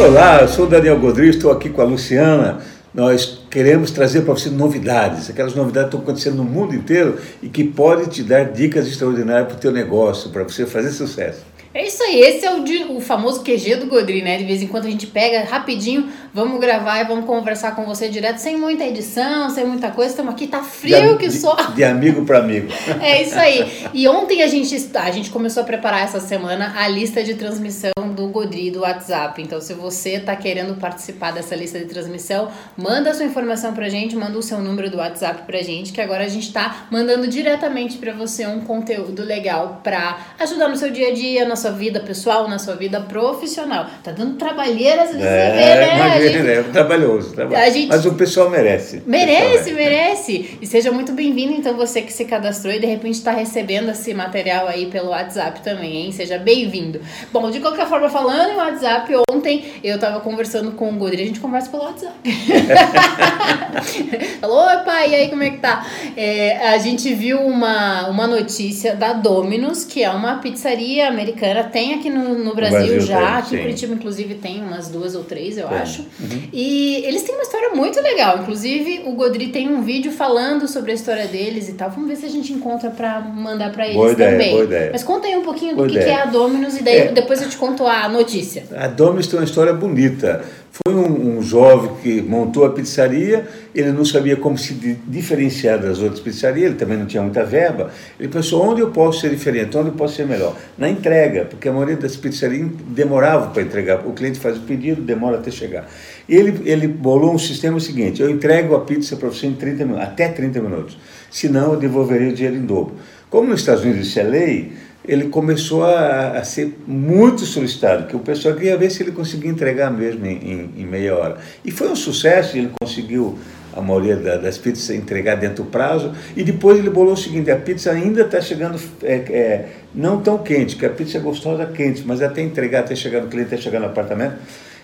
Olá, eu sou o Daniel Godri, estou aqui com a Luciana. Nós queremos trazer para você novidades, aquelas novidades que estão acontecendo no mundo inteiro e que podem te dar dicas extraordinárias para o teu negócio, para você fazer sucesso. É isso aí, esse é o, o famoso QG do Godri, né? De vez em quando a gente pega rapidinho, vamos gravar e vamos conversar com você direto, sem muita edição, sem muita coisa. Estamos aqui, tá frio de, que só. De amigo para amigo. É isso aí. E ontem a gente, a gente começou a preparar essa semana a lista de transmissão do Godri do WhatsApp. Então, se você está querendo participar dessa lista de transmissão, manda a sua informação pra gente, manda o seu número do WhatsApp pra gente, que agora a gente está mandando diretamente para você um conteúdo legal para ajudar no seu dia a dia, na sua vida pessoal, na sua vida profissional. Tá dando trabalheiras de é, ver, né? Imagina, gente, é trabalhoso, trabalhoso. Gente, Mas o pessoal merece. Merece, merece. E seja muito bem-vindo, então, você que se cadastrou e de repente está recebendo esse material aí pelo WhatsApp também, hein? Seja bem-vindo. Bom, de qualquer forma, falando em WhatsApp, ontem eu tava conversando com o Godri, a gente conversa pelo WhatsApp. Falou, oi pai, e aí como é que tá? É, a gente viu uma, uma notícia da Domino's, que é uma pizzaria americana, tem aqui no, no Brasil, Brasil já, tem, aqui em Curitiba inclusive tem umas duas ou três, eu acho. Uhum. E eles têm uma história muito legal, inclusive o Godri tem um vídeo falando sobre a história deles e tal. Vamos ver se a gente encontra pra mandar pra eles boa ideia, também. Boa ideia. Mas conta aí um pouquinho do que, que, é a Domino's e daí é. depois eu te conto a notícia. A Domino's tem uma história bonita. Foi um, um, jovem que montou a pizzaria, ele não sabia como se diferenciar das outras pizzarias, ele também não tinha muita verba. Ele pensou: onde eu posso ser diferente, onde eu posso ser melhor? Na entrega, porque a maioria das pizzarias demorava para entregar. O cliente faz o pedido, demora até chegar. Ele, ele bolou um sistema seguinte: eu entrego a pizza para você em 30 minutos, até 30 minutos. Senão, eu devolveria o dinheiro em dobro. Como nos Estados Unidos isso é lei, ele começou a, a, ser muito solicitado, que o pessoal queria ver se ele conseguia entregar mesmo em, em, em meia hora. E foi um sucesso, ele conseguiu a maioria da, das pizzas entregar dentro do prazo, e depois ele bolou o seguinte, a pizza ainda está chegando é, é, não tão quente, que a pizza é gostosa quente, mas até entregar, até chegar no cliente, até chegar no apartamento,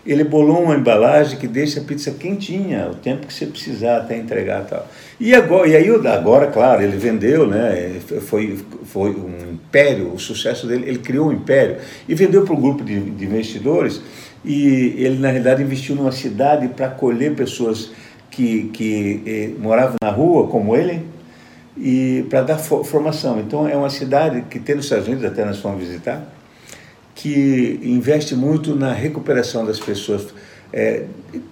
ele bolou uma embalagem que deixa a pizza quentinha, o tempo que você precisar até entregar tal. E agora, e aí agora, claro, ele vendeu, né? Foi, foi um império, o sucesso dele, ele criou um império e vendeu para um grupo de, de investidores e ele na realidade investiu numa cidade para acolher pessoas que, que eh, moravam na rua como ele e para dar formação. Então é uma cidade que tem nos Estados Unidos, até nós fomos visitar, que investe muito na recuperação das pessoas, é,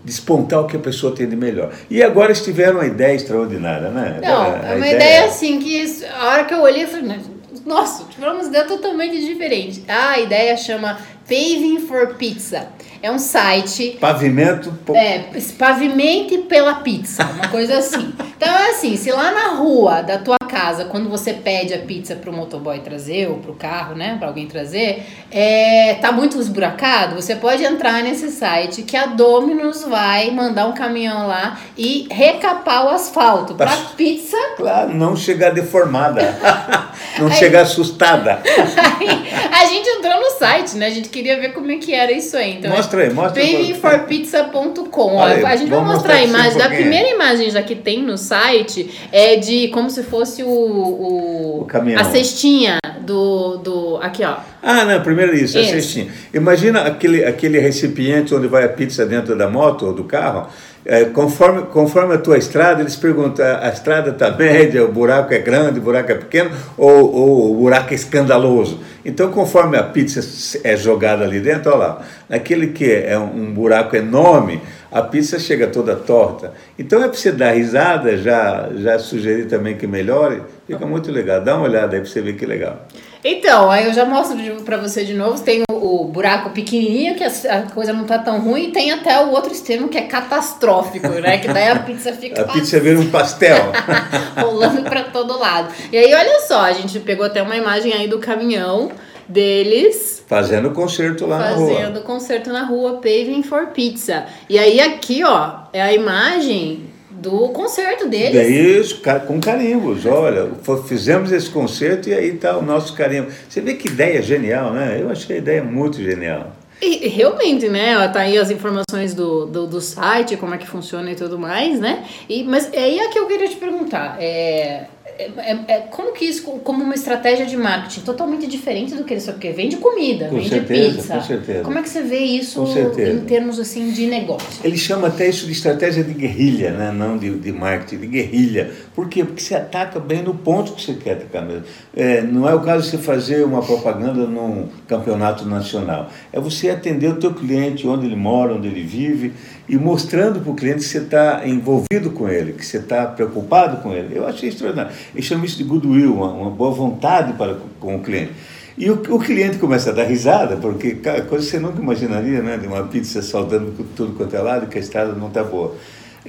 despontar o que a pessoa tem de melhor. E agora eles tiveram uma ideia extraordinária, né? Não, a, a é uma ideia, ideia assim que a hora que eu olhei, eu falei, nossa, tivemos ideia totalmente diferente. A ideia chama Paving for Pizza. É um site. Pavimento. É, pavimente pela pizza, uma coisa assim. Então é assim, se lá na rua da tua casa, quando você pede a pizza pro motoboy trazer ou pro carro, né, para alguém trazer, é, tá muito esburacado, você pode entrar nesse site que a Domino's vai mandar um caminhão lá e recapar o asfalto pra, pra pizza. Claro, não chegar deformada. não aí, chegar assustada. Aí, a gente entrou no site, né? A gente queria ver como é que era isso aí. Então, mostra aí, mostra aí. Babyforpizza.com. A gente vai mostrar, a imagem. A primeira imagem já que tem no site é de como se fosse o, o, o caminhão. a cestinha do, do. Aqui, ó. Ah, não, primeiro isso, Esse. a cestinha. Imagina aquele, aquele recipiente onde vai a pizza dentro da moto ou do carro. É, conforme, conforme a tua estrada, eles perguntam: a estrada está média, o buraco é grande, o buraco é pequeno, ou, ou, o buraco é escandaloso. Então, conforme a pizza é jogada ali dentro, olha lá, naquele que é um, um buraco enorme, a pizza chega toda torta. Então, é para você dar risada, já, já sugeri também que melhore, fica muito legal. Dá uma olhada aí para você ver que legal. Então, aí eu já mostro para você de novo. Tem o, o buraco pequenininho, que a, a, coisa não tá tão ruim, e tem até o outro extremo que é catastrófico, né? Que daí a pizza fica. a pizza vira um pastel. rolando para todo lado. E aí, olha só, a gente pegou até uma imagem aí do caminhão deles. Fazendo concerto lá na rua. Fazendo concerto na rua, Paving for Pizza. E aí, aqui, ó, é a imagem do concerto deles. Isso, com carimbos. Olha, fizemos esse concerto e aí está o nosso carimbo. Você vê que ideia genial, né? Eu achei a ideia muito genial. E realmente, né? Tá aí as informações do, do, do, site, como é que funciona e tudo mais, né? E, mas é aí é que eu queria te perguntar. É, é, é, é, como que isso, como uma estratégia de marketing totalmente diferente do que eles só porque vende comida, com vende certeza, pizza. Com certeza. Como é que você vê isso em termos assim de negócio? Ele chama até isso de estratégia de guerrilha, né? não de, de marketing, de guerrilha. Por quê? Porque você ataca bem no ponto que você quer atacar mesmo. É, não é o caso de você fazer uma propaganda num campeonato nacional. É você atender o teu cliente, onde ele mora, onde ele vive, e mostrando para o cliente que você está envolvido com ele, que você está preocupado com ele. Eu achei extraordinário. Ele chama isso de goodwill, uma, uma boa vontade para com o cliente. E o, o, cliente começa a dar risada, porque coisa que você nunca imaginaria, né? De uma pizza saltando por tudo quanto é lado, que a estrada não está boa.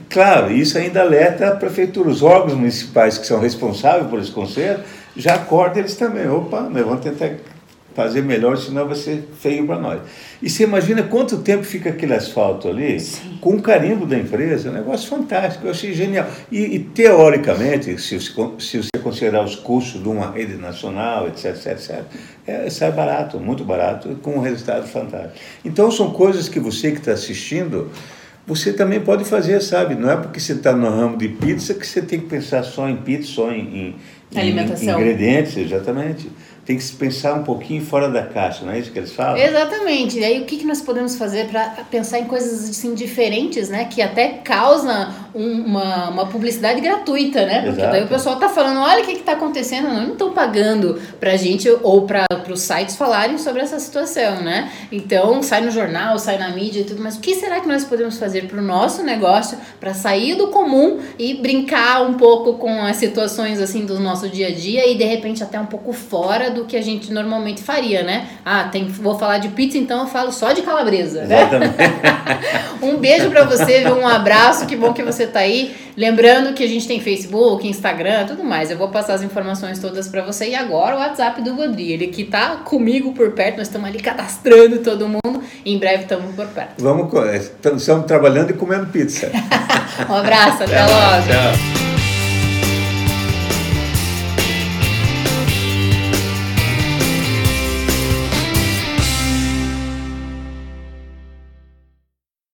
Claro, isso ainda alerta a prefeitura, os órgãos municipais que são responsáveis por esse conserto, já acordam eles também. Opa, nós vamos tentar fazer melhor, senão vai ser feio para nós. E você imagina quanto tempo fica aquele asfalto ali, Sim. com o carimbo da empresa, um negócio fantástico, eu achei genial. E, e teoricamente, se, se você considerar os custos de uma rede nacional, etc, etc, etc é, sai barato, muito barato, com um resultado fantástico. Então são coisas que você que está assistindo, você também pode fazer, sabe? Não é porque você está no ramo de pizza que você tem que pensar só em pizza, só em, em, em ingredientes, exatamente tem que se pensar um pouquinho fora da caixa, não é isso que eles falam? Exatamente. E aí o que, que nós podemos fazer para pensar em coisas assim diferentes, né? Que até causa uma, uma publicidade gratuita, né? Porque Exato. daí o pessoal tá falando, olha o que está acontecendo, não estão pagando para a gente ou para os sites falarem sobre essa situação, né? Então sai no jornal, sai na mídia e tudo, mas o que será que nós podemos fazer para o nosso negócio para sair do comum e brincar um pouco com as situações assim do nosso dia a dia e de repente até um pouco fora do que a gente normalmente faria, né? Ah, tem, vou falar de pizza, então eu falo só de calabresa. Exatamente. um beijo para você, um abraço, que bom que você tá aí. Lembrando que a gente tem Facebook, Instagram, tudo mais. Eu vou passar as informações todas para você. E agora o WhatsApp do Godri, ele que tá comigo por perto, nós estamos ali cadastrando todo mundo. E em breve estamos por perto. Vamos, estamos trabalhando e comendo pizza. um abraço, até, até logo. Tchau.